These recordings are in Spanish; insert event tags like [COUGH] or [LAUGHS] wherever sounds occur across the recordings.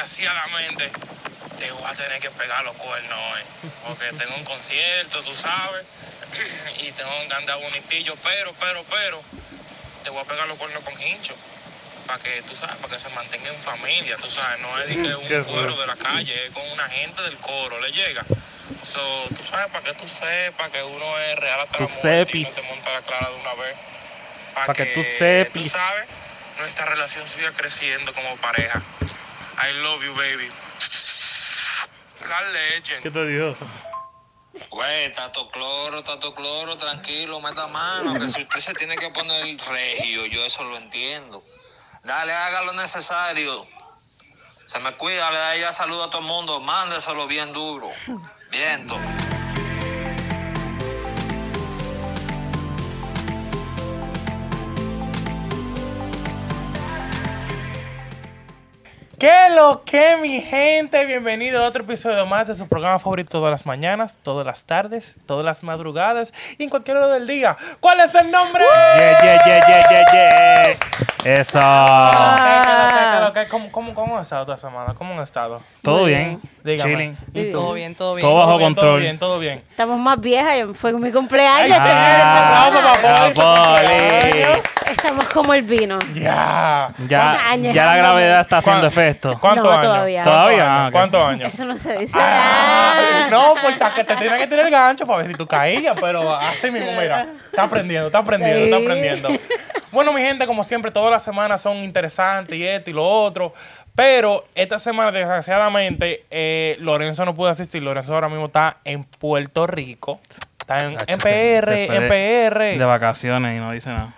Desgraciadamente, te voy a tener que pegar los cuernos hoy. Porque tengo un concierto, tú sabes. y tengo que andar bonitillo. Pero, pero, pero, te voy a pegar los cuernos con hincho. Para que, tú sabes, para que se mantenga en familia, tú sabes. No es de que ¿Qué un eso? de la calle, es con una gente del coro, le llega. So, tú sabes, para que tú sepas que uno es real hasta Tú la muerte y no te monta la clara de una vez. Pa' que tú Tú sepis. sabes, nuestra relación siga creciendo como pareja. I love you, baby. La legend. ¿Qué te dijo? Güey, tato cloro, tato cloro, tranquilo, meta mano, que si usted se tiene que poner regio, yo eso lo entiendo. Dale, haga lo necesario. Se me cuida, le da ya salud a todo el mundo, mándeselo bien duro. Viento. ¿Qué lo que, mi gente? Bienvenido a otro episodio más de su programa favorito todas las mañanas, todas las tardes, todas las madrugadas y en cualquier hora del día. ¿Cuál es el nombre? Yeah, yeah, yeah, yeah, yeah, yeah. Eso. ¿Qué, qué, lo que, qué, lo que? ¿Cómo, cómo, ¿Cómo han estado toda semana? ¿Cómo han estado? Todo bien. Dígame. Chilling. ¿Y? Todo bien, todo bien. Todo bajo bien, Todo control. bien, todo bien. Estamos más viejas, y fue mi Ay, cumpleaños. de aplauso semana. para Poli. Estamos como el vino. Ya. Ya, años ya la gravedad está haciendo ¿Cuán- efecto. ¿Cuántos No, años? todavía. ¿Todavía? Ah. ¿Cuántos años? Eso no se dice. Ah, Ah. no, pues a que te tiene que tirar el gancho para ver si tú caías, pero así mismo, mira, está aprendiendo, está aprendiendo, está Sí. aprendiendo. Bueno, mi gente, como siempre, todas las semanas son interesantes y esto y lo otro, pero esta semana, desgraciadamente, eh, Lorenzo no pudo asistir. Lorenzo ahora mismo está en Puerto Rico. Está en, PR, en de- PR. De vacaciones y no dice nada.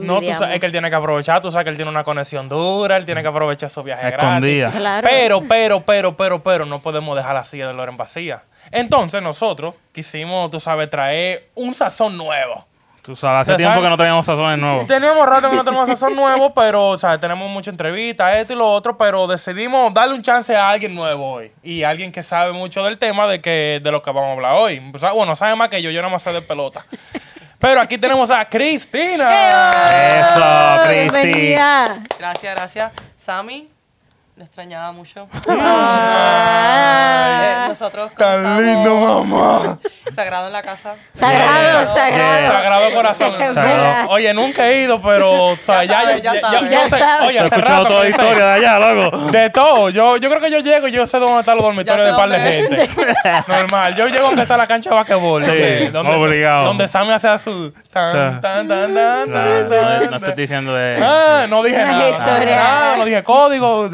No, tú sabes que él tiene que aprovechar, tú sabes que él tiene una conexión dura, él tiene que aprovechar su viaje gratis. Escondida. Claro. Pero, pero, pero, pero, pero, no podemos dejar la silla de Loren vacía. Entonces nosotros quisimos, tú sabes, traer un sazón nuevo. Tú sabes, hace ¿Te tiempo sabes? que no teníamos sazones nuevos. Teníamos rato que no tenemos sazón nuevo, pero, ¿sabes? Tenemos muchas entrevistas, esto y lo otro, pero decidimos darle un chance a alguien nuevo hoy. Y alguien que sabe mucho del tema de, que, de lo que vamos a hablar hoy. O sea, bueno, sabe más que yo, yo nada más sé de pelota. Pero aquí tenemos a Cristina. Eso, Cristi. bienvenida. Gracias, gracias. Sammy, lo extrañaba mucho. Ah. [LAUGHS] [LAUGHS] Eh, nosotros Tan lindo, mamá. Sagrado en la casa. Sagrado, Yeah. sagrado. Yeah. Sagrado corazón. [LAUGHS] Sagrado. Oye, nunca he ido, pero o sea, ya, Ya ya, sabe, ya ya, sabe. yo Ya sé- sabe. Oye, he escuchado rato toda la historia de allá, loco. De todo. Yo, yo creo que yo llego y yo sé dónde están los dormitorios de sé par de gente. Normal. Yo llego aunque a la cancha de basquetbol. Sí, donde, donde, obligado. Donde Sammy hace su... Tan, tan, tan, tan, No, tan, no, tan, no estoy diciendo de. Ah, no dije nada. historia. Nada, no dije código.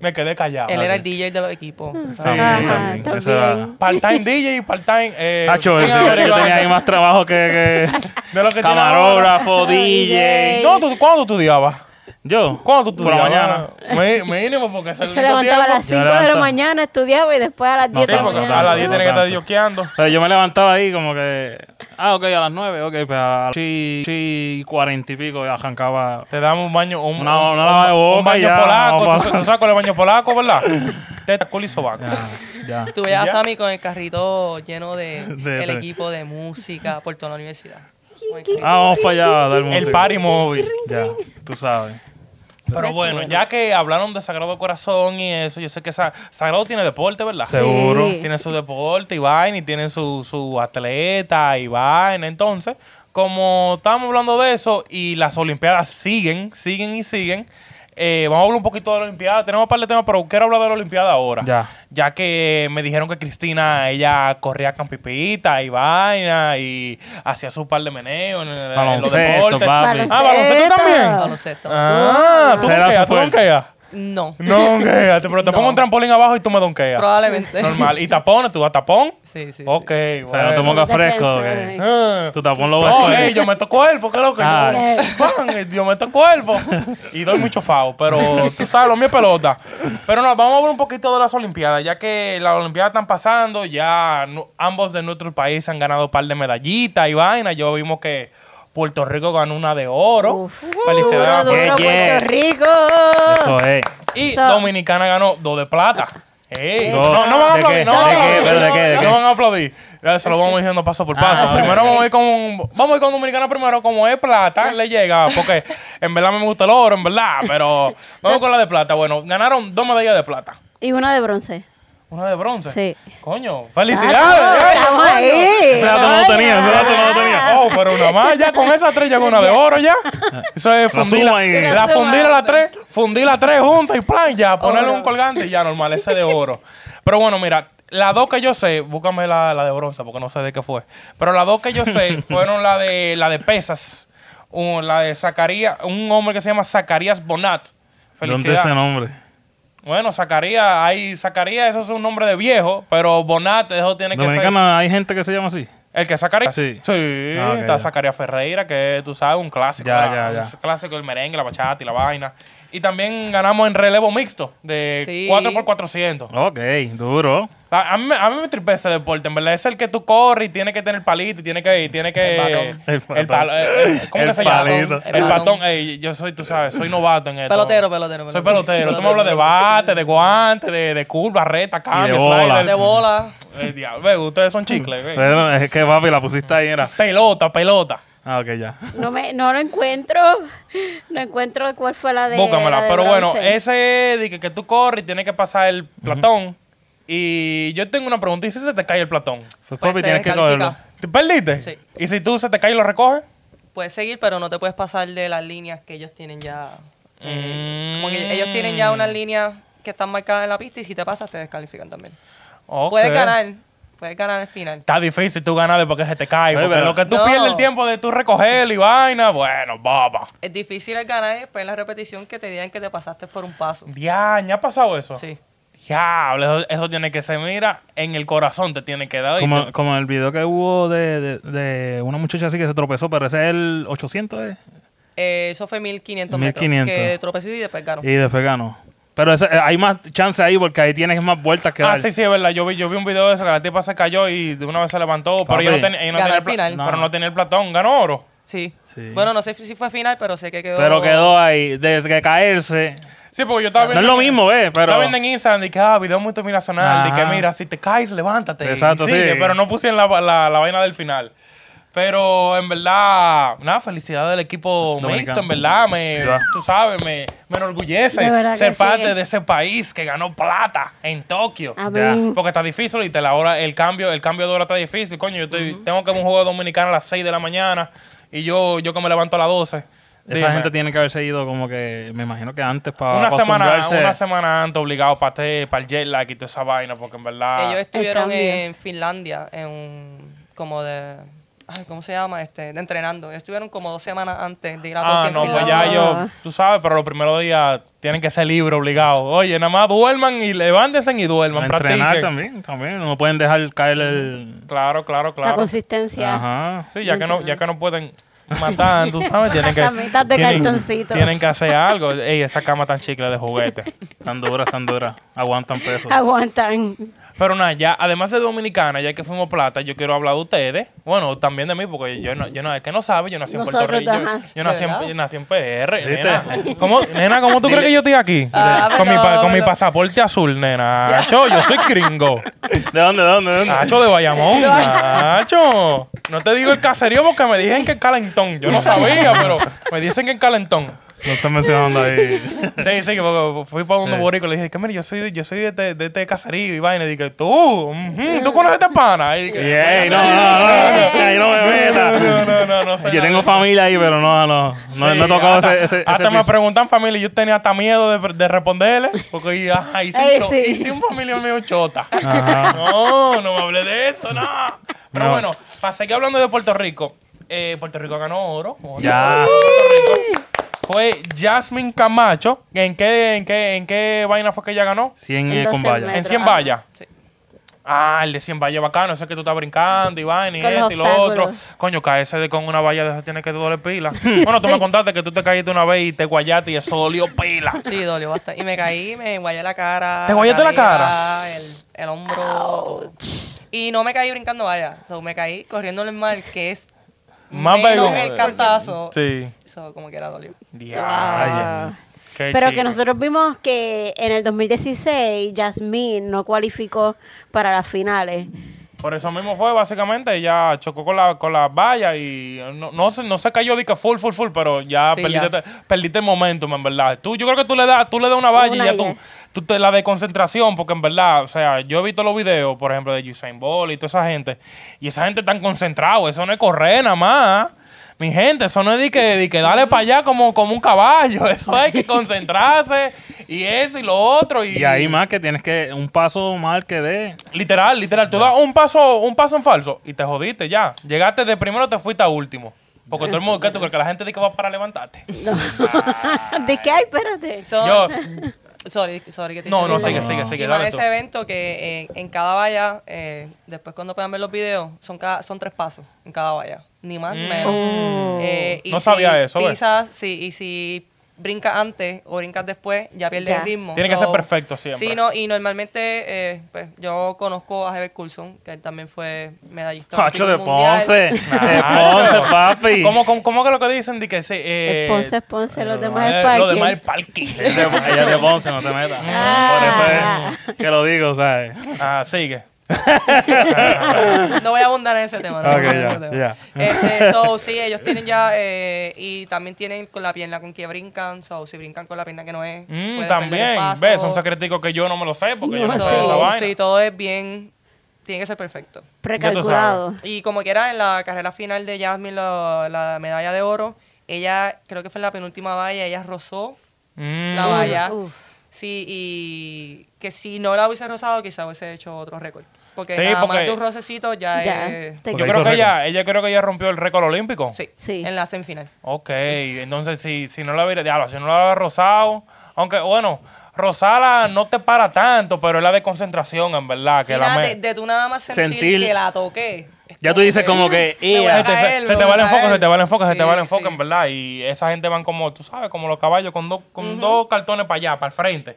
Me quedé callado. Él era el DJ de los equipos. Sí, Ajá, también. Part-time DJ y part-time... Eh, Hacho, yo tenía ahí más trabajo que, De lo que que tiene camarógrafo, DJ. [LAUGHS] No, ¿tú, ¿cuándo tú estudiabas? Yo. ¿Cuándo tú Por la mañana. Mínimo, porque es el Se único levantaba a tiempo. las Yo 5 de la mañana, estudiaba y después a las 10 Sí, de la porque a las mañana. 10 no tiene que estar tanto. yoqueando. Pero yo me levantaba ahí como que. Ah, ok, a las 9, ok, pues a las 8 y 40 y pico ya arrancaba. Te damos un baño, un, Una- un- una lavada de un boca y baño ya, polaco. vamos ¿Tú, tú es el baño polaco, verdad? [LAUGHS] Teta, culo y sobaco. Ya, ya. Tú veías a Sammy con el carrito lleno de, [LAUGHS] De- el de- equipo de música por toda la universidad. Ah, vamos para allá a dar El party móvil. Ya, tú sabes. Pero bueno, ya que hablaron de Sagrado Corazón y eso, yo sé que Sa- Sagrado tiene deporte, ¿verdad? Sí. Seguro. Tiene su deporte y vaina, y tiene su, su atleta y vaina. Entonces, como estábamos hablando de eso y las Olimpiadas siguen, siguen y siguen, eh, vamos a hablar un poquito de la Olimpiada. Tenemos un par de temas, pero quiero hablar de la Olimpiada ahora. Ya. Ya que me dijeron que Cristina, ella corría campipita y vaina y hacía su par de meneos en, el- en los Baloncesto, deportes. papi. Ah, baloncesto también. Baloncesto. Ah, tú Será donkeas, su fuerte. No, No donkeas, pero te [LAUGHS] No. pongo un trampolín abajo y tú me donkeas. probablemente. Normal. ¿Y tapones? ¿Tú das tapón? Sí, sí. Ok, sí. O sea, no te pongas fresco. Que eh. Ah. Tu tapón lo No, ves. ey, yo meto cuerpo, ¿qué es lo que Ah. yo? Pan, yo meto cuerpo. Y doy mucho fao, pero tú sabes, lo mío es pelota. Pero no, vamos a hablar un poquito de las Olimpiadas, ya que las Olimpiadas están pasando, ya ambos de nuestros países han ganado un par de medallitas y vainas. Yo vimos que Puerto Rico ganó una de oro. Uf. Felicidades. Yeah, yeah. Puerto Rico. Eso es. Y So- Dominicana ganó dos de plata. Ey, No. no, no van a aplaudir, no van a ¿De qué? aplaudir. ¿Pero de qué? ¿De qué? No van a aplaudir. Ya Se lo vamos diciendo paso por paso. Ah, primero sí. vamos a ir con vamos a ir con Dominicana primero, como es plata, le llega, porque en verdad me gusta el oro, en verdad, pero vamos con la de plata. Bueno, ganaron dos medallas de plata. Y una de bronce. Una de bronce. Sí. Coño, felicidades. ¡Ey, estamos ahí. Ese dato no lo tenía, ese dato no lo tenía. Oh, pero una más, ya con esas tres llega una de oro ya. Eso es La fundir la, la La fundir a las tres, fundir las tres juntas y plan, ya, ponerle un colgante y ya normal, ese de oro. Pero bueno, mira, las dos que yo sé, búscame la, la de bronce porque no sé de qué fue. Pero las dos que yo sé [LAUGHS] fueron la de la de pesas, un- la de Zacarías, un hombre que se llama Zacarías Bonat. ¿Dónde Felicidades. ese nombre? Bueno, Zacarías, hay Zacarías, eso es un nombre de viejo, pero Bonat, eso tiene que ser. Hay gente que se llama así. ¿El que Zacarías? Sí. Sí, Ah, ok, está ya. Zacarías Ferreira, que tú sabes, un clásico. Ya, ¿verdad? ya, ya. Un clásico del merengue, la bachata y la vaina. Y también ganamos en relevo mixto de Sí. 4x400. Ok, duro. A, a mí, me- a mí me tripe ese deporte, en verdad. Es el que tú corres y tiene que tener palito y tiene que... y que El batón. El el palo- ¿Cómo El que se llama? palito. El El batón. batón. Ey, yo soy, tú sabes, soy novato en esto. Pelotero, pelotero. Soy pelotero. Tú me hablas de bate, de guante, de, de curva, reta, cambio, bola. slider. De bola. Eh, diablo, ve, ustedes son chicles. ve. Pero es que papi, la pusiste ahí, era. Pelota, pelota. Ah, ok, ya. No, me, no lo encuentro. No encuentro cuál fue la de. Búscamela. la de Pero bueno, ese de que, que tú corres y tienes que pasar el platón. Y yo tengo una pregunta. ¿Y si se te cae el platón? Pues Pues tienes que cogerlo. ¿Te perdiste? Sí. ¿Y si tú se te cae y lo recoges? Puedes seguir, pero no te puedes pasar de las líneas que ellos tienen ya. eh, Mm. Como que ellos tienen ya unas líneas que están marcadas en la pista y si te pasas te descalifican también. Ok. Puedes ganar, puedes ganar al final. Está difícil tú ganarle porque se te cae. Porque pero- lo que tú No. pierdes el tiempo de tú recogerlo y vaina, bueno, baba. Es difícil el ganar y después en la repetición que te digan que te pasaste por un paso. Diaña, ¿ha pasado eso? Sí. Diablo, eso, eso tiene que ser, mira, en el corazón te tiene que dar. Como, como el video que hubo de, de, de una muchacha así que se tropezó, pero ese es el 800, ¿eh? Eh, eso fue 1500 1500. metros. Que tropezó y después ganó. Y después ganó. Pero ese- eh, hay más chance ahí porque ahí tienes más vueltas que Ah, dar. sí, sí, es verdad. Yo vi, yo vi un video de eso que la tipa se cayó y de una vez se levantó, pero ella no, tenía- ella no tenía el final. pero No. no tenía el platón. Ganó oro. Sí. Sí. Bueno, no sé si fue final, pero sé que quedó. Pero quedó ahí, desde que caerse. Sí, porque yo estaba No viendo. es lo mismo, ¿eh? Pero. Estaba viendo en Instagram de que, ah, video motivacional. De que, mira, si te caes, levántate. y Exacto, sigue, sí. Pero no pusieron la, la, la vaina del final. Pero en verdad, nada, felicidades del equipo Dominicano. mixto, en verdad, me, tú sabes, me, me enorgullece ser sí. parte de ese país que ganó plata en Tokio. Porque está difícil y te la hora, el cambio, el cambio de hora está difícil, coño. Yo estoy, tengo que ver un juego dominicano a las 6 de la mañana y yo, yo que me levanto a las 12. Esa Dime, gente tiene que haberse ido como que, me imagino que antes para una semana, una semana antes obligado para para el jet lag y toda esa vaina, porque en verdad. Ellos estuvieron en Finlandia en un- como de ay, ¿cómo se llama? Este, de entrenando. Ellos estuvieron como dos semanas antes de ir a Tokio. Ah, no, pues ya yo, tú sabes, pero los primeros días tienen que ser libres, obligados. Oye, nada más duerman y levántense y duerman, entrenar practiquen. también, también. No pueden dejar caer el. Claro, claro, La claro. consistencia. Ajá. Sí, ya que no, ya que no pueden [LAUGHS] matar, tú sabes, tienen que. De tienen, cartoncito. tienen que hacer algo. Ey, esa cama tan chicle de juguete. Tan duras, tan duras. Aguantan peso. Aguantan. Pero nada, ya, además de Dominicana, ya que fuimos plata, yo quiero hablar de ustedes. Bueno, también de mí, porque yo no, yo no, el que no sabe, yo nací en Puerto Rico. Yo, yo nací, en, yo nací en PR, ¿Viste? nena. ¿Cómo, nena, ¿cómo tú crees que yo estoy aquí? Ah, con mi, con mi pasaporte azul, nena. Acho, yo soy gringo. [LAUGHS] ¿De dónde, de dónde, de dónde? Nacho de Bayamón. [LAUGHS] Nacho. No te digo el caserío porque me dicen que es calentón. Yo no sabía, pero me dicen que es calentón. No estás mencionando ahí. Sí, sí, que porque fui para un Sí. boricua y le dije que mira, yo soy, de- yo soy de, este, de este caserío y vaina. Y dije, tú, tú conoces a este pana. Y dije, Ey, no, no, no, ahí no me metas. no, no, no, no sé Yo nada tengo familia ahí, pero no, no. No, Sí, no he tocado hasta, ese, ese, ese hasta me piso. preguntan familia y yo tenía hasta miedo de, de responderle. Porque ajá, hice, Ey, un sí. hice un familia mío chota. Ajá. No, no me hablé de eso, no. Pero No. bueno, para seguir hablando de Puerto Rico, eh, Puerto Rico ganó oro. oro. Ya. Puerto Rico. Fue Jasmine Camacho. ¿En qué, en, qué, ¿En qué vaina fue que ella ganó? 100 En eh, con 12 valla. metros. En 100 Ajá. vallas. Sí. Ah, el de 100 vallas bacano, ese que tú estás brincando y vaina y esto y lo otro. Coño, caerse de con una valla de esas tiene que doler pila. [LAUGHS] bueno, tú me contaste que tú te caíste una vez y te guayaste y eso dolió pila. Sí, dolió bastante. Y me caí, me guayé la cara. ¿Te guayaste la cadera, El, el hombro. Y no me caí brincando vaya. So, me caí corriendo en el mar, que es Más menos vergüenza. el cantazo. Sí. Eso como que era dolió. Diablo. Qué Pero que nosotros vimos que en el 2016 Jasmine no cualificó para las finales. Por eso mismo fue, básicamente, ella chocó con la, con la valla y no, no, se, no se cayó de que full, full, full, pero ya, Sí, perdiste, ya. perdiste el momentum, en verdad. Tú, yo creo que tú le das, tú le das una valla Una y ya ya. tú, tú te la de concentración, porque en verdad, o sea, yo he visto los videos, por ejemplo, de Usain Bolt y toda esa gente, y esa gente tan concentrado, eso no es correr nada más. Mi gente, eso no es de que, de que dale para allá como, como un caballo, [LAUGHS] eso hay que concentrarse y eso y lo otro. Y, Y ahí más que tienes que un paso mal que dé. Literal, literal. Tú das un paso, un paso en falso y te jodiste ya. Llegaste de primero, te fuiste a último. Porque todo el mundo, ¿qué tú crees? Que la gente dice que va para levantarte. [LAUGHS] ¿De qué? Ay, espérate. Yo, [LAUGHS] Sorry, sorry que te no, no, sigue, sigue, sigue. Dale tú. ese evento que eh, en cada valla, eh, después cuando puedan ver los videos, son, cada, son tres pasos en cada valla. Ni más ni menos. Eh, y Mm. No sabía eso, ¿ves? Pisas, sí, y si brincas antes o brincas después, ya pierdes Ya. el ritmo. Tiene que ser perfecto siempre. Sí, no, y normalmente, eh, pues yo conozco a Herbert Coulson, que él también fue medallista. Pacho de. Ponce. De. [LAUGHS] Ponce, papi. ¿Cómo, cómo, cómo que lo que dicen? De que eh, Es Ponce, es Ponce, los demás eh, es parque. Lo demás es parking. Ella es de Ponce, no te metas. Por eso es que lo digo, ¿sabes? ah, sigue. [LAUGHS] No voy a abundar en ese tema. no voy a Ok, abundar en ya, ese tema. Este, so, sí, ellos tienen ya, eh, y también tienen con la pierna con que brincan, so, si brincan con la pierna que no es, Mm, también, ves, son secreticos que yo no me lo sé porque yo no No, sé esa So, vaina. sí, todo es bien, tiene que ser perfecto. Precalculado. Y como quiera, en la carrera final de Jasmine, la, la medalla de oro, ella, creo que fue en la penúltima valla, ella rozó Mm, la valla. Uf. Sí, y que si no la hubiese rozado, quizá hubiese hecho otro récord. Porque Sí, nada más porque- de un rocecito ya, Ya, es... te- yo creo hizo que récord. ella, ella creo que ella rompió el récord olímpico. Sí, Sí. en la semifinal. Ok, entonces si, si no la hubiera, diablo, si no la hubiera rozado, aunque bueno, rozarla no te para tanto, pero es la de concentración, en verdad. Que Sí, la nada, me- de, de tú nada más sentir, Sentir- que la toqué. es Ya tú dices como que, se, te- caer, se te va el a enfoque, caer. se te va el enfoque, se te va el enfoque, sí. en verdad. Y esa gente van como, tú sabes, como los caballos con, dos con dos cartones para allá, para el frente.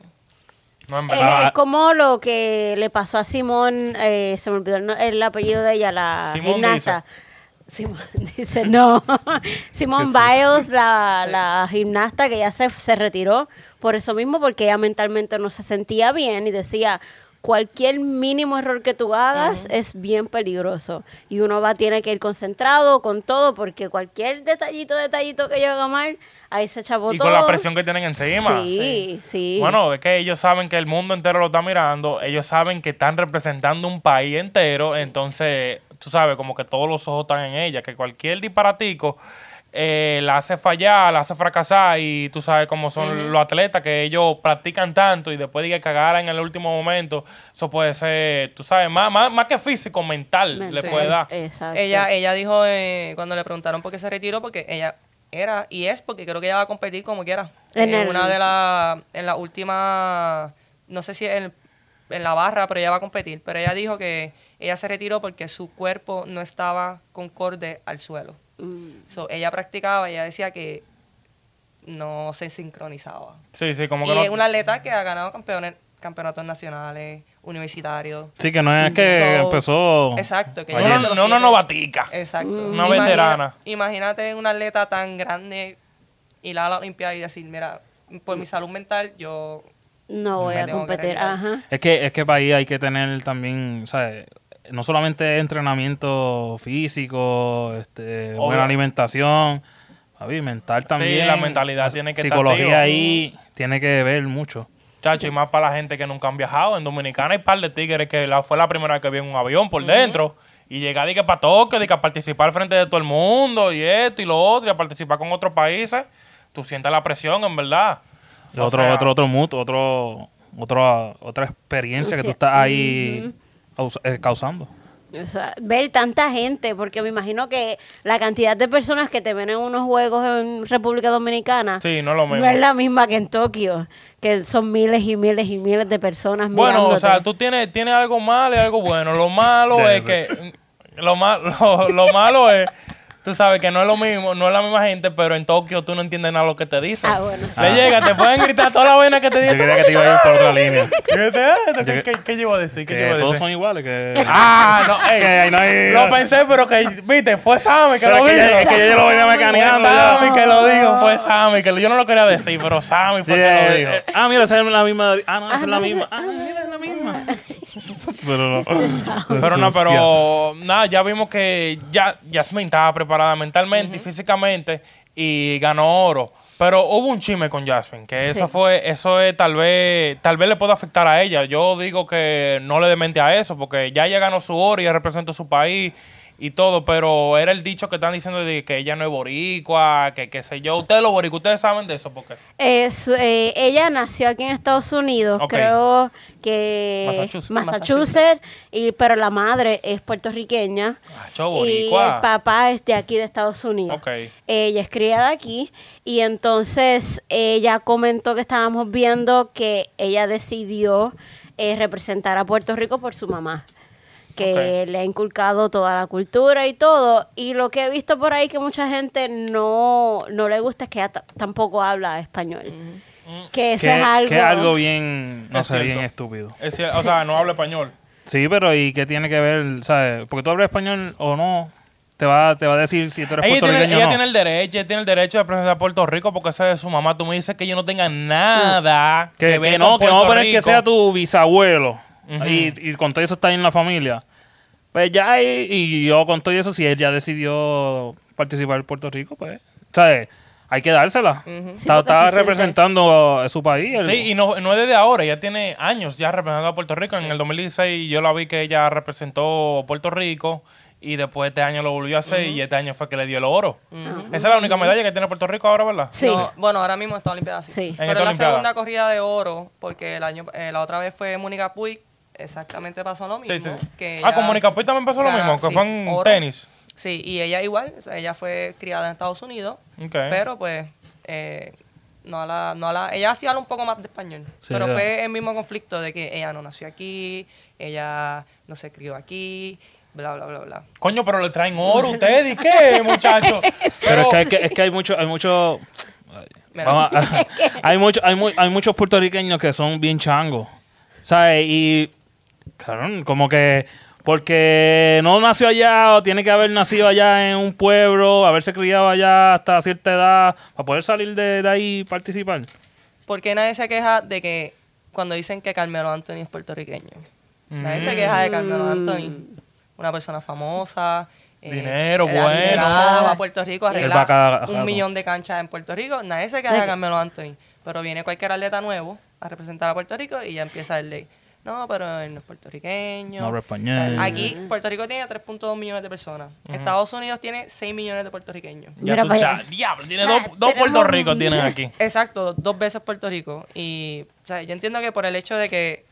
No, en Es, como lo que le pasó a Simón, eh, se me olvidó el, apellido de ella, la Simón gimnasta. Simón [LAUGHS] dice, no. [LAUGHS] Simón Biles, la, la gimnasta que ya se, se retiró por eso mismo, porque ella mentalmente no se sentía bien y decía, cualquier mínimo error que tú hagas es bien peligroso. Y uno va, tiene que ir concentrado con todo, porque cualquier detallito, detallito que yo haga mal, ahí se echó y todo. con la presión que tienen encima. Sí, sí. Bueno, es que ellos saben que el mundo entero lo está mirando, ellos saben que están representando un país entero, entonces, tú sabes, como que todos los ojos están en ella, que cualquier disparatico eh, la hace fallar, la hace fracasar y tú sabes cómo son los atletas, que ellos practican tanto y después de que cagara en el último momento, eso puede ser, tú sabes, más, más, más que físico, mental, le puede dar. Exacto. Ella, ella dijo eh, cuando le preguntaron por qué se retiró, porque ella era y es porque creo que ella va a competir como quiera. En En, el- una de las, en la última, no sé si en, en la barra, pero ella va a competir. Pero ella dijo que ella se retiró porque su cuerpo no estaba concorde al suelo. Mm. So, ella practicaba y ella decía que no se sincronizaba. Sí, sí, como Y que no... es una atleta que ha ganado campeones, campeonatos nacionales, universitarios. Sí, que no es que So, empezó. Exacto. Que No, no, no, siete- novatica. Exacto. Una veterana. Imagínate una atleta tan grande ir a la Olimpiada y decir, mira, por mi salud mental, yo... No voy a competir. Ajá. Es que, es que para ahí hay que tener también, ¿sabes? No solamente entrenamiento físico, este, Obvio. buena alimentación, papi, mental también. la mentalidad tiene que estar Psicología ahí tiene que ver mucho. Chacho, y más para la gente que nunca han viajado. En Dominicana hay par de tigres que la, fue la primera vez que vi en un avión por dentro. Y llegar y que para Tokio, de que a participar frente de todo el mundo y esto y lo otro, y a participar con otros países. Tú sientes la presión, en verdad. Otro, sea, otro, otro mood, otro, otro, otra experiencia que tú estás ahí causando. O sea, ver tanta gente, porque me imagino que la cantidad de personas que te ven en unos juegos en República Dominicana Sí, no es lo mismo. no es la misma que en Tokio, que son miles y miles y miles de personas Bueno, o sea, tú tienes, tienes algo malo y algo bueno. Lo malo [LAUGHS] es que. Lo, [LAUGHS] lo, lo malo es. Tú sabes que no es lo mismo, no es la misma gente, pero en Tokio tú no entiendes nada de lo que te dicen. Ah, bueno, sí. Le llega, te pueden gritar toda la vaina que te Yo dicen. quería que te iba a ir por otra línea. [LAUGHS] ¿Qué, te- que- ¿Qué, qué, qué yo iba a decir? ¿Qué yo Que a todos decir? son iguales. Que, Ah, no, ey, [LAUGHS] que no hay. lo pensé, pero que, viste, fue Sammy que Pero lo dijo. es que yo lo venía mecaneando. Fue ya. Sammy que lo dijo, fue Sammy, que yo no lo quería decir, pero Sammy fue Sí, que lo dijo. eh, ah, mira, esa es la misma. Ah, no, esa es la no, misma. Ah, mira, es la misma. [LAUGHS] [LAUGHS] Pero no. Pero no, pero nada, ya vimos que ya Yasmin estaba preparada mentalmente y físicamente y ganó oro. Pero hubo un chisme con Jasmine, que eso fue, eso es tal vez, tal vez le pueda afectar a ella. Yo digo que no le dé mente a eso, porque ya ella ganó su oro y ella representa su país y todo, pero era el dicho que están diciendo de que ella no es boricua, que qué sé yo. Ustedes los boricuas, ustedes saben de eso, porque Es, eh, ella nació aquí en Estados Unidos, creo que Massachusetts. Massachusetts, y, pero la madre es puertorriqueña Ah, cho, y el papá es de aquí de Estados Unidos. Ok. Ella es criada aquí y entonces ella comentó que estábamos viendo que ella decidió eh, representar a Puerto Rico por su mamá que le ha inculcado toda la cultura y todo. Y lo que he visto por ahí que mucha gente no, no le gusta es que ella ta- tampoco habla español. Que eso Que, es algo... que es algo bien, no Es sé, bien cierto. estúpido. es cier- o sea, no habla español. Sí, pero ¿y qué tiene que ver? ¿Sabes? Porque tú hablas español o no, te va, te va a decir si tú eres Ella, tiene, puertorriqueño ella o no. tiene el derecho, ella tiene el derecho de representar a Puerto Rico porque esa es su mamá. Tú me dices que yo no tenga nada que, que ver no, con que no Puerto poner que sea tu bisabuelo Y, y con todo eso está ahí en la familia. Pues ya, y, y yo con todo eso, si él ya decidió participar en Puerto Rico, pues, ¿sabes? Hay que dársela. Sí, está siente- representando su país. el- Sí, y no, no es desde ahora, ella tiene años ya representando a Puerto Rico. En el 2016 yo la vi que ella representó a Puerto Rico y después este año lo volvió a hacer y este año fue que le dio el oro. Esa es la única medalla que tiene Puerto Rico ahora, ¿verdad? Sí. No, bueno, ahora mismo está Olimpiada sí. Sí. Pero es la Olimpiada. segunda corrida de oro, porque el año, eh, la otra vez fue Mónica Puig, exactamente pasó lo mismo. Sí, sí. que ah, con Mónica Puig también pasó lo mismo, que sí, fue en oro. tenis. Sí, y ella igual, o sea, ella fue criada en Estados Unidos, pero pues eh, no a la, no a la, ella sí habla un poco más de español, Sí, pero fue el mismo conflicto de que ella no nació aquí, ella no se crió aquí, bla, bla, bla, bla. Coño, pero le traen oro ustedes, ¿y qué, [LAUGHS] muchachos? Pero es que, es que hay mucho, hay mucho, Mira. vamos a- [LAUGHS] hay mucho, hay, mu- hay muchos puertorriqueños que son bien changos, ¿sabes? Y, cabrón, como que porque no nació allá o tiene que haber nacido allá en un pueblo, haberse criado allá hasta cierta edad para poder salir de, de ahí y participar. ¿Por qué nadie se queja de que cuando dicen que Carmelo Anthony es puertorriqueño? Nadie se queja de Carmelo Anthony, una persona famosa. eh, Dinero, bueno. va a Puerto Rico a Él va cada arreglar rato. un millón de canchas en Puerto Rico. Nadie se queja de Carmelo Anthony. Pero viene cualquier atleta nuevo a representar a Puerto Rico y ya empieza el ley. No, pero él no es puertorriqueño. No habla español. Aquí, Puerto Rico tiene 3.2 millones de personas. Estados Unidos tiene 6 millones de puertorriqueños. Ya tú, cha- diablo, tiene Ah, dos, dos Puerto Rico tienen aquí. Exacto, dos veces Puerto Rico. Y o sea, yo entiendo que por el hecho de que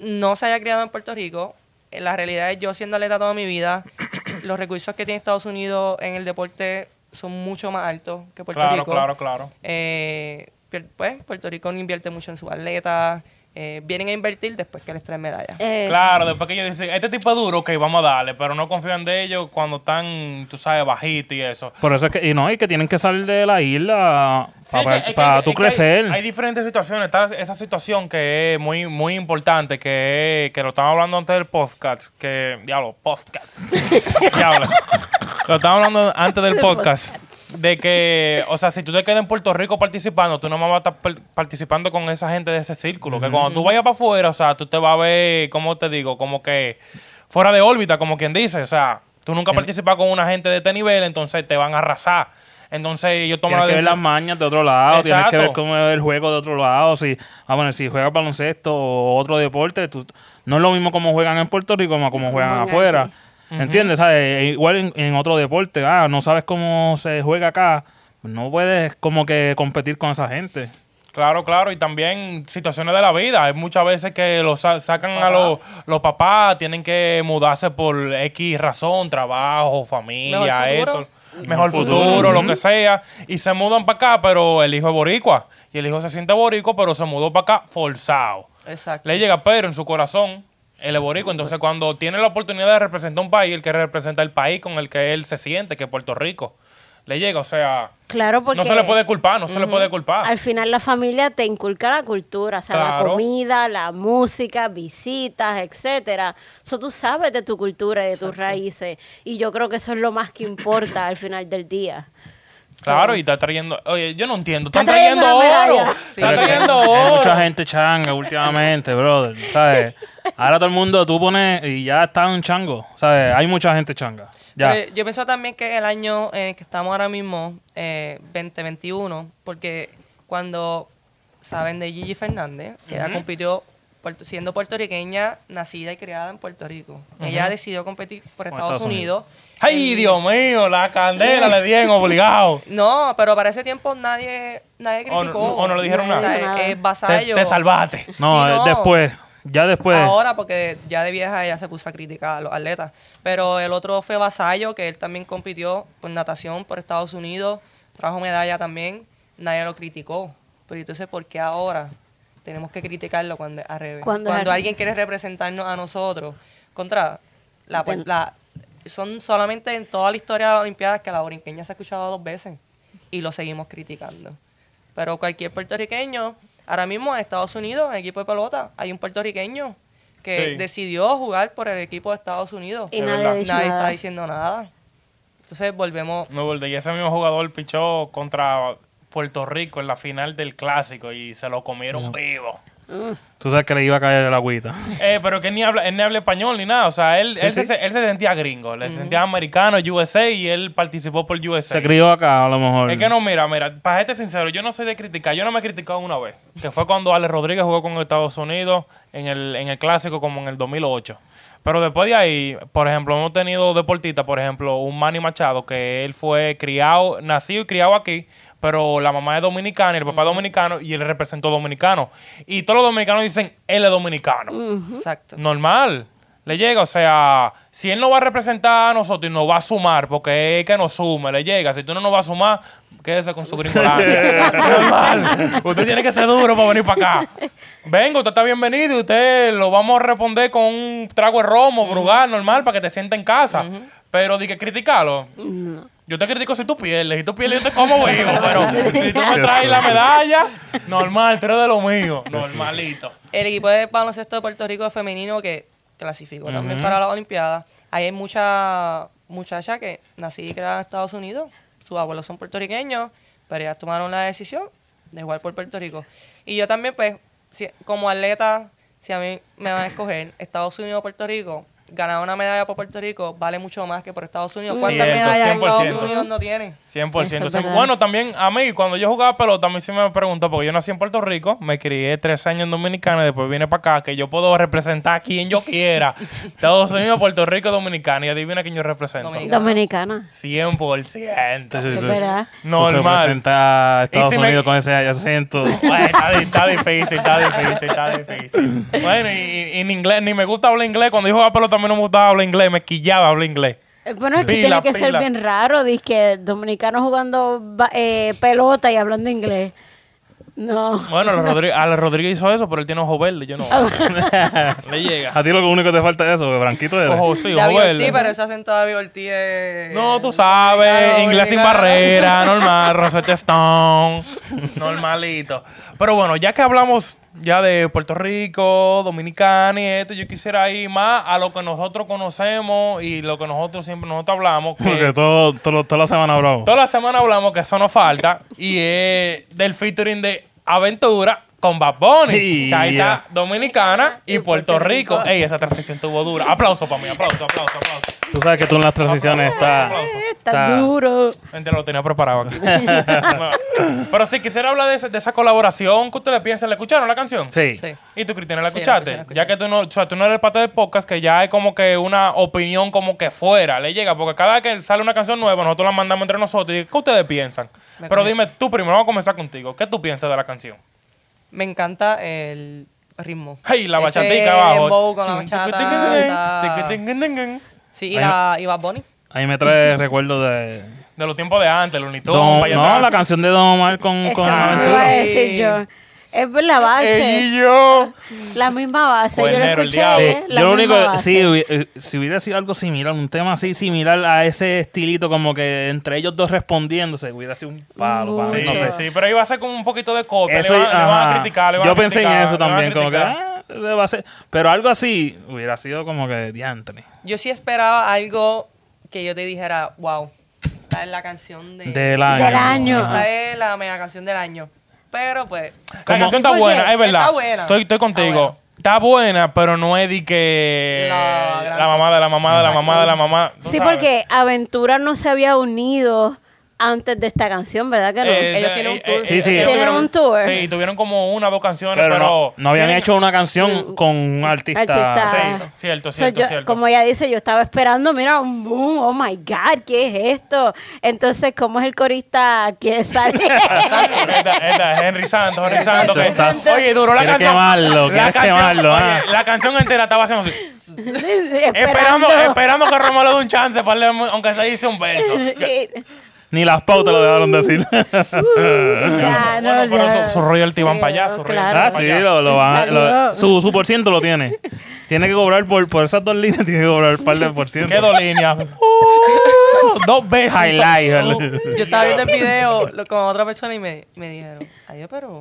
no se haya criado en Puerto Rico, eh, la realidad es yo siendo atleta toda mi vida, [COUGHS] los recursos que tiene Estados Unidos en el deporte son mucho más altos que Puerto Claro, Rico. claro, claro. Eh, pier- pues Puerto Rico no invierte mucho en sus atletas. Eh, vienen a invertir después que les traen medallas. Eh, Claro, después que ellos dicen, este tipo es duro, ok, vamos a darle, pero no confían de ellos cuando están, tú sabes, bajitos y eso. Por eso es que, y no, y que tienen que salir de la isla Sí, para, que- es que- para es tú que crecer. Hay, diferentes situaciones. Está esa situación que es muy, muy importante, que, que lo estamos hablando antes del podcast. Que, diablo, podcast. [LAUGHS] diablo. Lo estamos hablando antes del podcast. De que, o sea, si tú te quedas en Puerto Rico participando, tú no vas a estar par- participando con esa gente de ese círculo. Que cuando tú vayas para afuera, o sea, tú te vas a ver, ¿cómo te digo? Como que fuera de órbita, como quien dice. O sea, tú nunca participas con una gente de este nivel, entonces te van a arrasar. Entonces ellos toman Tienes que ver las mañas de otro lado, tienes que ver cómo es el juego de otro lado. Si, ah, bueno, si juegas baloncesto o otro deporte, tú- no es lo mismo como juegan en Puerto Rico como como juegan juegan afuera. aquí. ¿Entiendes? ¿Sabes? Igual en, en otro deporte, ah, no sabes cómo se juega acá, no puedes como que competir con esa gente. Claro, claro, y también situaciones de la vida. Hay muchas veces que los sa- sacan a los, los papás, tienen que mudarse por X razón, trabajo, familia, Mejor futuro. esto, mejor futuro. futuro, lo que sea, y se mudan para acá, pero el hijo es boricua, y el hijo se siente boricua, pero se mudó para acá forzado. Exacto. Le llega pero en su corazón, Él es boricua, entonces cuando tiene la oportunidad de representar un país, él que representa el país con el que él se siente, que es Puerto Rico. Le llega, o sea, Claro, porque no se le puede culpar, no se le puede culpar. al final la familia te inculca la cultura, o sea, la comida, la música, visitas, etcétera. Eso tú sabes de tu cultura y de tus raíces. Y yo creo que eso es lo más que importa al final del día. Claro, y está trayendo. Oye, yo no entiendo. Está Están trayendo, trayendo oro. Sí. Están trayendo Hay oro. mucha gente changa últimamente, brother. ¿Sabes? [LAUGHS] Ahora todo el mundo tú pones y ya está un chango. ¿Sabes? Hay mucha gente changa. Ya. Pero yo pienso también que el año en el que estamos ahora mismo, eh, 2021, porque cuando saben de Gigi Fernández, que ella compitió puerto- siendo puertorriqueña, nacida y criada en Puerto Rico. Ella decidió competir por Estados, Estados Unidos. Ay, Dios mío, la candela le dieron [LAUGHS] obligado. No, pero para ese tiempo nadie, nadie O no- criticó. o no le dijeron nada. O sea, Nada. es Te, salvaste. no, sí, eh, no. después. Ya después. Ahora, porque ya de vieja ella se puso a criticar a los atletas. Pero el otro fue Vasallo, que él también compitió por natación por Estados Unidos, trajo medalla también, nadie lo criticó. Pero entonces, ¿por qué ahora tenemos que criticarlo cuando al revés? Cuando Cuando, alguien quiere representarnos a nosotros, contra la, la- son solamente en toda la historia de las Olimpiadas que la borinqueña se ha escuchado dos veces y lo seguimos criticando. Pero cualquier puertorriqueño, ahora mismo en Estados Unidos, en el equipo de pelota, hay un puertorriqueño que Sí. decidió jugar por el equipo de Estados Unidos. Y nadie está diciendo nada. Entonces volvemos. No, y ese mismo jugador pichó contra Puerto Rico en la final del clásico y se lo comieron vivo. Tú sabes que le iba a caer el agüita. Eh, pero que él ni habla, él ni habla español ni nada. O sea, él, Sí, él, sí. Se, él se sentía gringo, le sentía americano, USA, y él participó por USA. Se crió acá, a lo mejor. Es que no, mira, mira, para serte sincero, yo no soy de criticar. Yo no me he criticado una vez, que fue cuando Alex Rodríguez jugó con Estados Unidos en el, en el clásico como en el 2008. Pero después de ahí, por ejemplo, hemos tenido deportistas, por ejemplo, un Manny Machado, que él fue criado, nacido y criado aquí, pero la mamá es dominicana y el papá es dominicano y él representó dominicano. Y todos los dominicanos dicen, él es dominicano. Exacto. Normal. Le llega, o sea, si él no va a representar a nosotros y nos va a sumar, porque es que nos sume, le llega. Si tú no nos vas a sumar, quédese con su [LAUGHS] gringolandia. Normal. Usted tiene que ser duro para venir para acá. Venga, usted está bienvenido y usted lo vamos a responder con un trago de romo, brugal, normal, para que te sienta en casa. Pero di que criticarlo. Yo te critico si tú pierdes. Si tú pierdes, yo te como vivo. [LAUGHS] Pero si tú me traes la medalla, normal, tú eres de lo mío. Normalito. El equipo de baloncesto de Puerto Rico femenino que clasificó también para las Olimpiadas. Ahí hay mucha muchacha que nací y criada en Estados Unidos. Sus abuelos son puertorriqueños, pero ellas tomaron la decisión de jugar por Puerto Rico. Y yo también, pues, si- como atleta, si a mí me van a escoger Estados Unidos o Puerto Rico, ganar una medalla por Puerto Rico vale mucho más que por Estados Unidos. ¿Cuántas Cierto, medallas en Estados 100%. Unidos no tienen? 100%. Eso. Bueno, también a mí, cuando yo jugaba pelota, a mí sí me preguntó, porque yo nací en Puerto Rico, me crié tres años en Dominicana y después vine para acá, que yo puedo representar a quien yo [LAUGHS] quiera. Estados Unidos, Puerto Rico, Dominicana. Y adivina quién yo represento. Dominicana. Dominicana. 100%. Sí, sí, Es sí. verdad. Tú Normal. representas a Estados me- Unidos con ese acento. [LAUGHS] Bueno, está, está difícil, está difícil, está difícil. Bueno, y, y en inglés, ni me gusta hablar inglés. Cuando yo jugaba pelota, a mí no me gustaba hablar inglés, me quillaba hablar inglés. Eh, Bueno, es que Pila, tiene que ser bien raro, que dominicanos jugando eh, pelota y hablando inglés. No. Bueno, [LAUGHS] Rodríguez, Alex Rodríguez hizo eso, pero él tiene ojo verde, yo no. [LAUGHS] Le llega. A ti lo único que te falta es eso, que Branquito eres. Ojo, sí, David ojo verde. pero ese acento de David Ortiz es... No, tú sabes, inglés sin barrera, [LAUGHS] normal, Rosetta Stone, normalito. Pero bueno, ya que hablamos ya de Puerto Rico, Dominicana y esto, yo quisiera ir más a lo que nosotros conocemos y lo que nosotros siempre nosotros hablamos. que- Porque todo, todo- toda la semana, bro. Toda la semana hablamos que eso nos falta y es del featuring de Aventura con Bad Bunny. Sí, que ahí ya. está Dominicana y Puerto Rico. Ey, esa transición tuvo dura. Aplauso para mí, aplauso, aplauso, aplauso. Tú sabes que tú en las transiciones estás. Está duro. Mentira, lo tenía preparado aquí. [LAUGHS] No. Pero sí, quisiera hablar de, ese- de esa colaboración. ¿Qué ustedes piensan? ¿Le escucharon la canción? Sí. Sí. ¿Y tú, Cristina, la Sí, la escuchaste? escuché, la escuché. Ya que tú no, o sea, tú no eres parte del podcast, que ya es como que una opinión como que fuera, le llega, porque cada vez que sale una canción nueva, nosotros la mandamos entre nosotros y ¿qué ustedes piensan? Me Pero dime tú primero, vamos a comenzar contigo. ¿Qué tú piensas de la canción? Me encanta el ritmo. Hey, la bachatica abajo. con la bachata. De Sí, y, la, y Bad Bunny. Ahí me trae recuerdo de. los tiempos de antes, para allá no, la canción de Don Omar con, Eso con me iba a Aventura. decir yo. Es la base. Ella y yo. La misma base. Yo lo escuché. ¿eh? La Yo lo único, base. sí, hubi- eh, si hubiera sido algo similar, un tema así similar a ese estilito, como que entre ellos dos respondiéndose, hubiera sido un palo. Sí, no sé. sí, pero iba a ser como un poquito de copia. Eso, le, van, le van a criticar, le van Yo a pensé en eso también, como que, ah, se va a hacer. Pero algo así hubiera sido como que diantre. Yo sí esperaba algo que yo te dijera, wow, esta es la canción de... Del año. Del año. Ajá. Esta es la mega canción del año. Pero pues, La canción está buena, es verdad. está buena. Estoy, estoy Está contigo. buena. Está buena, pero no es de que La la, mamá de la mamá de la mamá de la mamá. Sí, sabes. porque Aventura no se había unido antes de esta canción, ¿verdad que no? Eh, Ellos eh, tienen un eh, tour. eh, Sí, sí. ellos Tienen tuvieron- un tour. Sí, tuvieron como una o dos canciones, Pero, pero. no, no habían hecho una canción con un artista. Artista. Sí, cierto, So, cierto, yo- cierto. Como ella dice, yo estaba esperando, mira, un boom, oh my God, ¿qué es esto? Entonces, ¿cómo es el corista que [LAUGHS] sale? Esta, esta es Henry Santos, Henry Santos. Que- está- oye, duró la Quieres canción. quemarlo, la quieres canción, quemarlo, oye, ah. La canción entera estaba haciendo así. [LAUGHS] esperando. Esperando, esperando que Romo le dé un chance, para leer, aunque se dice un verso. [LAUGHS] Ni las pautas lo dejaron decir. [LAUGHS] ya, no, Bueno, pero su- su royalty van Sí, para allá, su claro. ah, para sí, allá. lo, lo van lo- su, su por ciento lo tiene. Tiene que cobrar por, por esas dos líneas, [LAUGHS] tiene que cobrar un par de por ciento. Qué dos líneas. [LAUGHS] Uh, dos veces. Highlight. yo estaba viendo el video con otra persona y me, me dijeron, adiós, pero,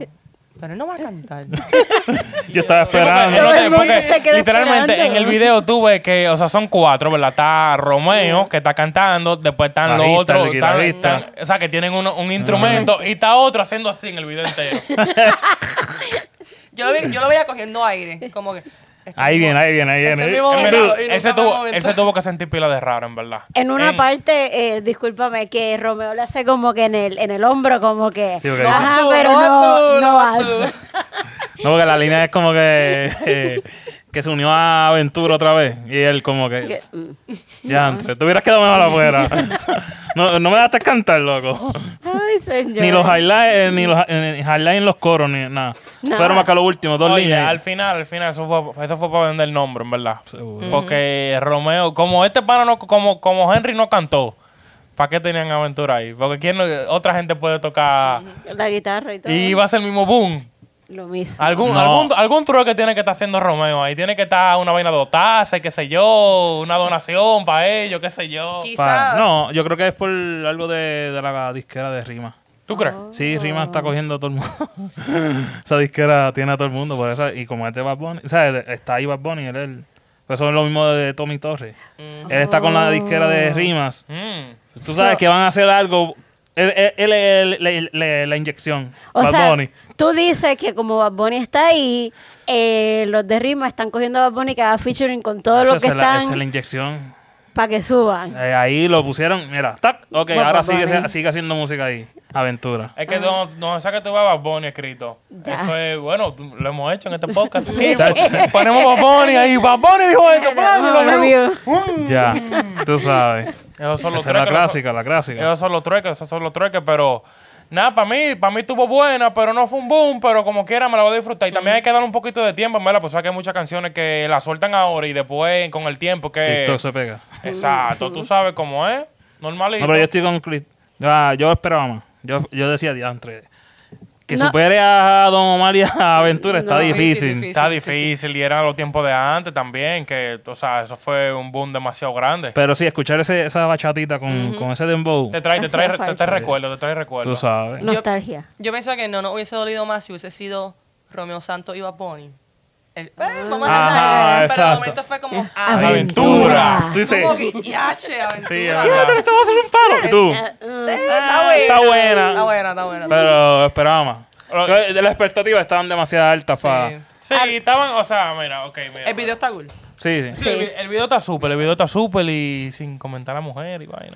pero él no va a cantar. [LAUGHS] [LAUGHS] Yo estaba esperando. Porque literalmente esperando. en el video tú ves que, o sea, son cuatro, ¿verdad? Está Romeo, que está cantando, después están los otros, están- o sea, que tienen uno- un instrumento, y está otro haciendo así en el video entero. [LAUGHS] Yo lo, vi- yo lo veía cogiendo aire, como que... Ahí viene, ahí viene, ahí viene. Este mismo momento- verdad, tuvo, él se tuvo que sentir pila de raro, en verdad. En una parte, eh, discúlpame, que Romeo le hace como que en el, en el hombro, como que. Sí, Ajá, dice, pero "No no, vas tú, no no vas vas. tú". No, porque la línea es como que. eh, que se unió a Aventura otra vez. Y él, como que. Que, mm. Ya, antes, te hubieras quedado mejor afuera. [LAUGHS] no, no me dejaste cantar, loco. Señor. Ni los highlights, eh, ni los eh, highlights en los coros, ni nada. Fueron que los últimos, dos Oye, líneas. al final, al final, eso fue, eso fue para vender el nombre, en verdad. Seguro. Porque Romeo, como este pana no, como, como Henry no cantó, ¿para qué tenían aventura ahí? Porque quién no- otra gente puede tocar La guitarra y todo. y va a ser el mismo boom. Lo mismo. Algún, No. algún, algún truco que tiene que estar haciendo Romeo ahí. Tiene que estar una vaina de dotarse, qué sé yo, una donación para ellos, qué sé yo. Quizás. Pa- no, yo creo que es por algo de, de la disquera de Rima. ¿Tú crees? Sí, Rima está cogiendo a todo el mundo. [LAUGHS] Esa disquera tiene a todo el mundo. Por eso, y como es de Bad Bunny, o sea, está ahí Bad Bunny, él, él- pues eso es lo mismo de Tommy Torres. Él está con la disquera de Rimas. Mm. Tú sabes que van a hacer algo. Él, él- él es el- la inyección. O Bad sea, Bunny. Tú dices que como Bad Bunny está ahí, eh, los de Rima están cogiendo a Bad Bunny que haga featuring con Eso los es que la- esa es la están inyección. para que suban. Eh, ahí lo pusieron, mira, tac, ok, ahora Bad sigue, Bunny. sigue haciendo música ahí. Aventura. Es que no, no sé que tú vas a Bad Bunny escrito. Ya. Eso es, bueno, lo hemos hecho en este podcast. Sí, [LAUGHS] ponemos Bad Bunny ahí. Bad Bunny dijo esto, plan, y Ah, lo lo vio. vio. Ya, tú sabes. Esos son los Esa es la clásica, la clásica. Esos son los trueques, esos son los trueques, pero nada, para mí, para mí estuvo buena, pero no fue un boom, pero como quiera me la voy a disfrutar. Y también hay que darle un poquito de tiempo, ¿verdad? Pues sabes que hay muchas canciones que la sueltan ahora y después con el tiempo que... TikTok se pega. Exacto, tú sabes cómo es, normalito. No, pero yo estoy con. Ah, yo esperaba más. Yo, yo decía diantre. Que No. supere a Don Omar y a [LAUGHS] Aventura está No. difícil. Difícil, difícil. Está difícil y eran los tiempos de antes también, que, o sea, eso fue un boom demasiado grande. Pero sí, escuchar ese, esa bachatita con, con ese dembow, Te trae, te trae, te trae recuerdo, te trae recuerdo. tú sabes. Nostalgia. Yo pienso que no nos hubiese dolido más si hubiese sido Romeo Santos y Bad Bunny. El- eh, vamos a Ajá, ahí. Pero exacto. de momento fue como... ah, Aventura. Tú dices, Como que, yache, aventura. Sí, es "Fíjate, verdad. te vas a hacer un palo. Y tú, Mm. Está buena. está buena. Está buena, está buena. Pero esperaba más. Las expectativas estaban demasiado altas para. Sí. Sí, estaban, o sea, mira, ok, mira. El video está cool. Sí, sí. Sí, El, el video está súper, el video está súper y sin comentar a la mujer y vaina.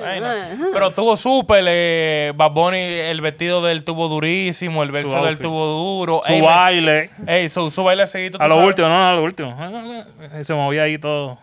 vaina. Pero estuvo súper, eh, Bad Bunny, el vestido del tubo durísimo, el verso del tubo duro. Su Ey, baile. Ey, su, su bailecito. A lo sabes. último, no, a lo último. Se movía ahí todo.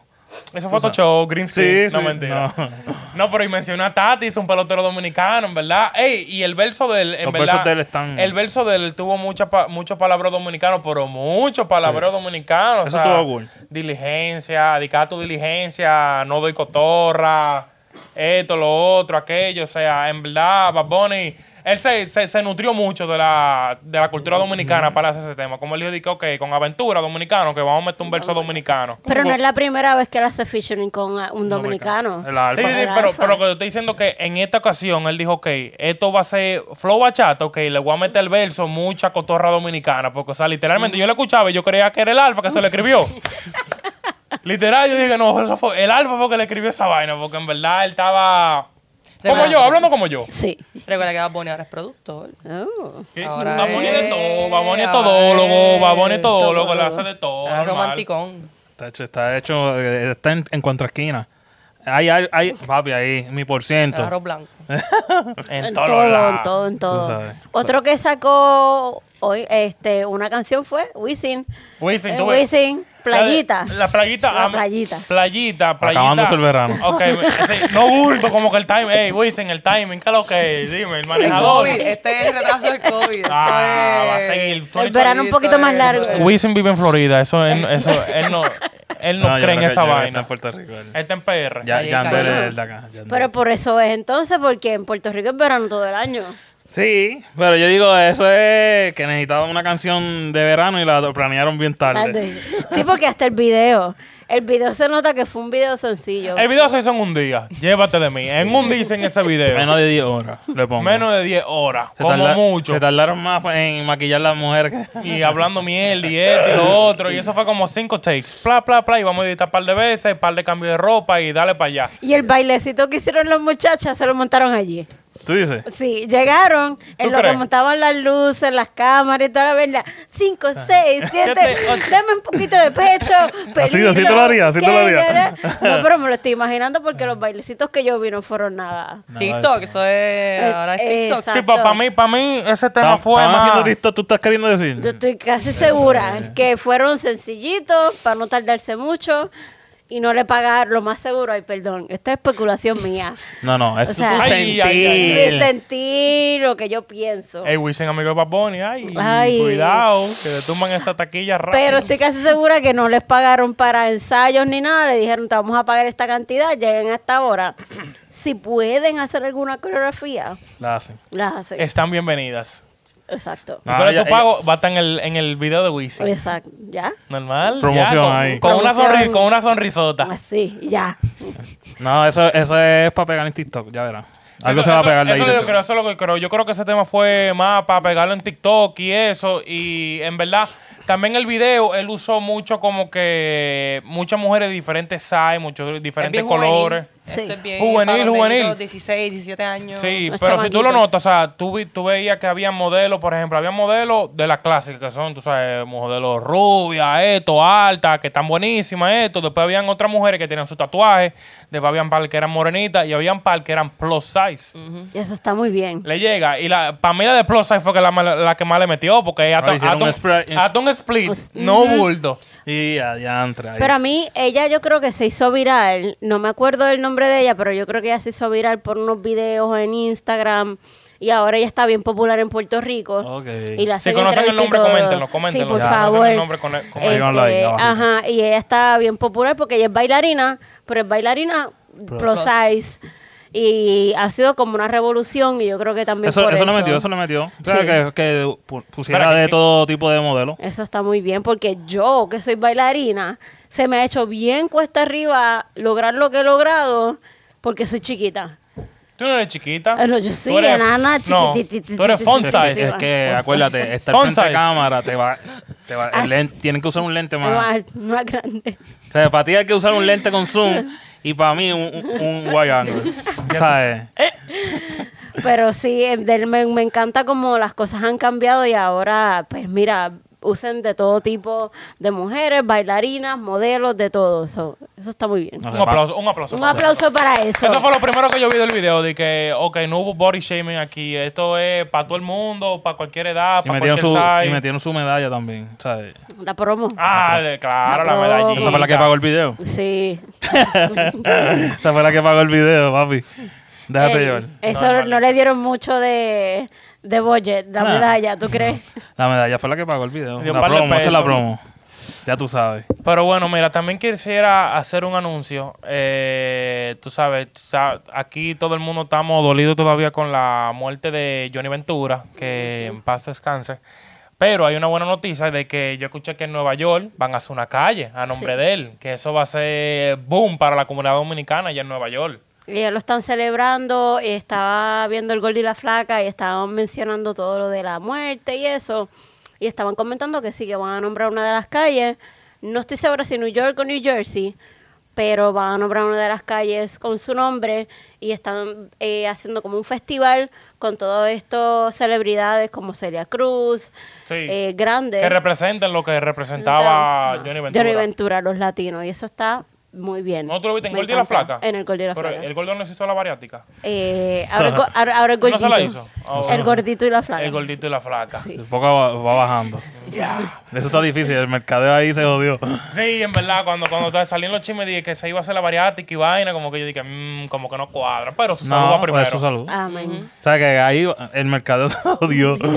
Eso fue Photoshop, green screen. Sí, no, sí, mentira. no. No. pero y mencionó a Tati, es un pelotero dominicano, en verdad. Ey, y el verso del. En Los verdad, versos de él están- El verso de él tuvo muchos palabras dominicanos, pero muchos palabras dominicanos. o Eso sea, estuvo cool. Diligencia, dedicar a tu diligencia, no doy cotorra, esto, lo otro, aquello. O sea, en verdad, Bad Bunny. Él se, se, se nutrió mucho de la, de la cultura dominicana para hacer ese tema. Como él dijo, dije, ok, con aventura dominicano, que vamos a meter un verso dominicano. Pero no es la primera vez que él hace featuring con ah, un dominicano. El alfa. Sí, sí, El pero, alfa. pero lo que te estoy diciendo que en esta ocasión él dijo, ok, esto va a ser flow bachata, ok, le voy a meter el verso mucha cotorra dominicana, porque, o sea, literalmente yo lo escuchaba y yo creía que era el alfa que se lo escribió. [LAUGHS] Literal, yo dije, no, eso fue, el alfa fue que le escribió esa vaina, porque en verdad él estaba como yo, hablando como yo. Sí. Recuerda que Bad Bunny ahora es productor. Oh. Ahora Baboni es de es- todo, Baboni es ahora todólogo, es Baboni es todólogo, todo. le hace de todo. Ahora es romanticón. Está hecho, está hecho, eh, está en, en contraesquina. Hay, hay, hay, papi, ahí, mi por ciento. Arroz blanco. [LAUGHS] En En todo, lados. en todo, en todo. Otro que sacó hoy este una canción fue Wisin. Wisin, Eh, tú ves. Wisin, playita. La, la playita. La playita. Playita, playita. Acabándose el verano. Ok, [LAUGHS] sí, no bulto, como que el timing. Ey, Wisin, el timing, ¿qué es lo que es? Dime, el El manejador. COVID. Este es el retraso del COVID. Ah, va a seguir. Tú El verano un poquito más largo. Wisin vive en Florida, eso, él, eso él no, él no, yo cree en esa vaina. Está en Puerto Rico. él. Él está en PR. Ya, el de acá. Yandel. Pero por eso es entonces, porque en Puerto Rico es verano todo el año. Sí, pero yo digo, eso es que necesitaba una canción de verano y la planearon bien tarde. Tarde. Sí, porque hasta el video. El video se nota que fue un video sencillo. El video se hizo en un día. Llévate de mí. En un día hice en ese video. Menos de 10 horas, le pongo. Menos de 10 horas. se como tarda- mucho. Se tardaron más en maquillar las mujeres que... Y hablando miel y esto y lo otro. Y eso fue como cinco takes. Pla, pla, pla. Y vamos a editar un par de veces, un par de cambios de ropa y dale para allá. Y el bailecito que hicieron las muchachas se lo montaron allí. ¿Tú dices? Sí, llegaron en lo crees? que montaban las luces, las cámaras y toda la verdad. Cinco, seis, siete, dame un poquito de pecho. [LAUGHS] Así- así te lo haría, así te lo ¿qué haría. [LAUGHS] No, pero me lo estoy imaginando porque los bailecitos que yo vi no fueron nada. TikTok, eso es. Ahora es TikTok. Exacto. Sí, para mí, para mí ese tema ¿Estaban fue más... haciendo TikTok, tú estás queriendo decir? Yo estoy casi segura que fueron sencillitos para no tardarse mucho y no le pagar lo más seguro. Ay, perdón, esta es especulación mía. [LAUGHS] No, no, eso O sea- es tu Ay, ay, ay, sentir. Sentir, lo que yo pienso. Ey, Wisin, amigo de Bad Bunny, ay, Ay. cuidado, que te tumban esa taquilla rápido. Pero estoy casi segura que no les pagaron para ensayos ni nada. Le dijeron, te vamos a pagar esta cantidad, lleguen a esta hora. Si pueden hacer alguna coreografía, La hacen. las hacen. Están bienvenidas. Exacto. Ah, Pero ella- tu pago va a estar en el, en el video de Wisin. Exacto. ¿Ya? Normal. Promoción ya, con, ahí. Con, una sonri- con una sonrisota. Así, ya. No, eso, eso es para pegar en TikTok, ya verás. Algo Eso- se va a pegar de ahí. Eso, de yo creo, eso es lo que creo. Yo creo que ese tema fue más para pegarlo en TikTok y eso. Y en verdad, también el video, él usó mucho como que muchas mujeres de diferentes size, muchos Es diferentes colores. Juvenil. Sí. Esto es bien Juvenil, juvenil. nenitos, 16, 17 años. Sí, Los pero si tú lo notas, o sea, tú, vi- tú veías que había modelos, por ejemplo, había modelos de las clásicas que son, tú sabes, modelos rubias, esto, altas, que están buenísimas, esto. Después habían otras mujeres que tenían su tatuaje, después habían par que eran morenitas y habían par que eran plus size. Y eso está muy bien. Le llega. Y la, para mí la de plus size fue que la, que más le metió, porque hicieron hasta un hasta split, no bulto. Y adiantra. Pero a mí, ella yo creo que se hizo viral. No me acuerdo del nombre de ella, pero yo creo que ella se hizo viral por unos videos en Instagram. Y ahora ella está bien popular en Puerto Rico. Ok. Y la Si conocen el nombre, coméntenlo, coméntenlo. Sí, por favor. el nombre, con- con- Este, ajá, y ella está bien popular porque ella es bailarina, pero es bailarina plus size. Y ha sido como una revolución y yo creo que también Eso, por eso eso, le metió, eso le metió. O sea, Sí. que, que pu- pusiera de todo tipo de modelos. Eso está muy bien porque yo, que soy bailarina, se me ha hecho bien cuesta arriba lograr lo que he logrado porque soy chiquita. Tú no eres chiquita. No, yo soy Tú eres- enana, No, chiquitititititita. tú eres font size. es que acuérdate, estar frente a cámara, te va, te va, el len- tienen que usar un lente más. más, más grande. O sea, para ti hay que usar un lente con zoom y para mí un, un, un wide angle. ¿Sabes? Pero sí, eh, me, me encanta como las cosas han cambiado y ahora, pues mira, usen de todo tipo de mujeres, bailarinas, modelos, de todo. Eso, eso está muy bien. No Un aplauso, un aplauso. Un aplauso para eso. Eso fue lo primero que yo vi del video, de que, ok, no hubo body shaming aquí. Esto es para todo el mundo, para cualquier edad, Y para metieron, cualquier su, size. y metieron su medalla también. ¿sabes? La promo. Ah, claro, la La medallita. Esa fue la que pagó el video. Sí. [LAUGHS] Esa fue la que pagó el video, papi. Déjate Eh, llevar. Eso no le dieron mucho de, de budget, la Nah. medalla, ¿tú [LAUGHS] crees? La medalla fue la que pagó el video. Dio La promo, esa es la promo. Ya tú sabes. Pero bueno, mira, también quisiera hacer un anuncio. Eh, tú sabes, sa- aquí todo el mundo estamos dolidos todavía con la muerte de Johnny Ventura, que en paz descanse. Pero hay una buena noticia de que yo escuché que en Nueva York van a hacer una calle a nombre Sí. de él, que eso va a ser boom para la comunidad dominicana allá en Nueva York. Y ya lo están celebrando, estaba viendo el Gordo y la Flaca y estaban mencionando todo lo de la muerte y eso. Y estaban comentando que sí, que van a nombrar una de las calles. No estoy segura si New York o New Jersey, pero van a nombrar una de las calles con su nombre y están eh, haciendo como un festival con todas estas celebridades como Celia Cruz, Sí. eh, grandes. Que representen lo que representaba Johnny Ventura. Johnny Ventura, los latinos. Y eso está muy bien. ¿No tú lo viste en y la. Flaca? En el Gordo y la Pero Flaca. el gordo no se hizo la bariátrica. Eh, [LAUGHS] ahora, el ahora- ahora el ¿No gordito. se la hizo? Ah, el gordito y la flaca. El gordito y la flaca. Sí. Poco va, va bajando. Eso está difícil. El mercadeo ahí se jodió. Sí, en verdad, cuando, cuando salían los chismes dije que se iba a hacer la bariátrica y vaina, como que yo dije, mmm, como que no cuadra. Pero su salud No, va primero. su salud. Amén. O sea que ahí el mercadeo [LAUGHS] se jodió. [LAUGHS]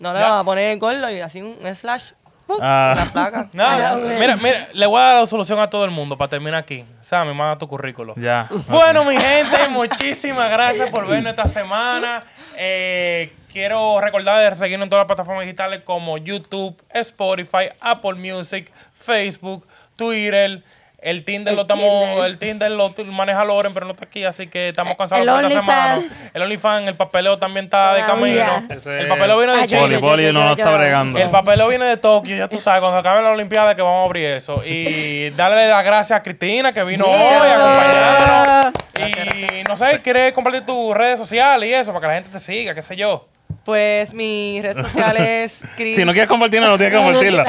No le vas a poner el gordo y así un slash. ¡Pum! Ah. la placa. [LAUGHS] Nada, mira, mira, le voy a dar la solución a todo el mundo para terminar aquí. Sammy, manda tu currículo. ya. Bueno, mi gente, [LAUGHS] muchísimas gracias por vernos esta semana. Eh, quiero recordar de seguirnos en todas las plataformas digitales como YouTube, Spotify, Apple Music, Facebook, Twitter. El Tinder El lo estamos, Tinder. el Tinder lo maneja Loren, pero no está aquí, así que estamos cansados El por esta semana. El OnlyFans, el papeleo también está de camino. El papeleo viene de Ay, Chile. Poli, Poli no lo está bregando. El papeleo viene de Tokio, ya tú sabes, cuando acabe la Olimpiada que vamos a abrir eso. Y [LAUGHS] darle las gracias a Cristina que vino hoy a acompañarnos. Y no sé, ¿quieres compartir tus redes sociales y eso para que la gente te siga, qué sé yo? Pues mi red social [LAUGHS] es Chris. Si no quieres compartirla, no tienes que compartirla.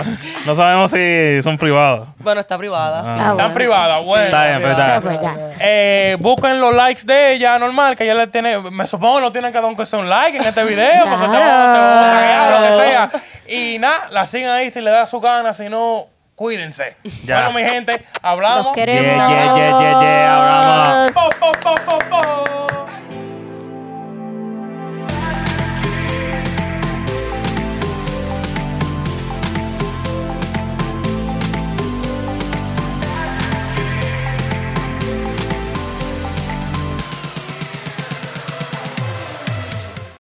No sabemos si son privados. Bueno, está privada. sí. Ah, bueno. privada, bueno. Está bien, pero está bien. Eh, busquen los likes de ella, normal, que ella le tiene, me supongo que no tienen que dar aunque sea un like en este video, porque te vamos, te vamos a taguear, lo que sea. Y nada, la siguen ahí si le da su gana, si no, cuídense. Ya. Bueno, mi gente, hablamos. Los queremos. Yeah, yeah, yeah, yeah, yeah.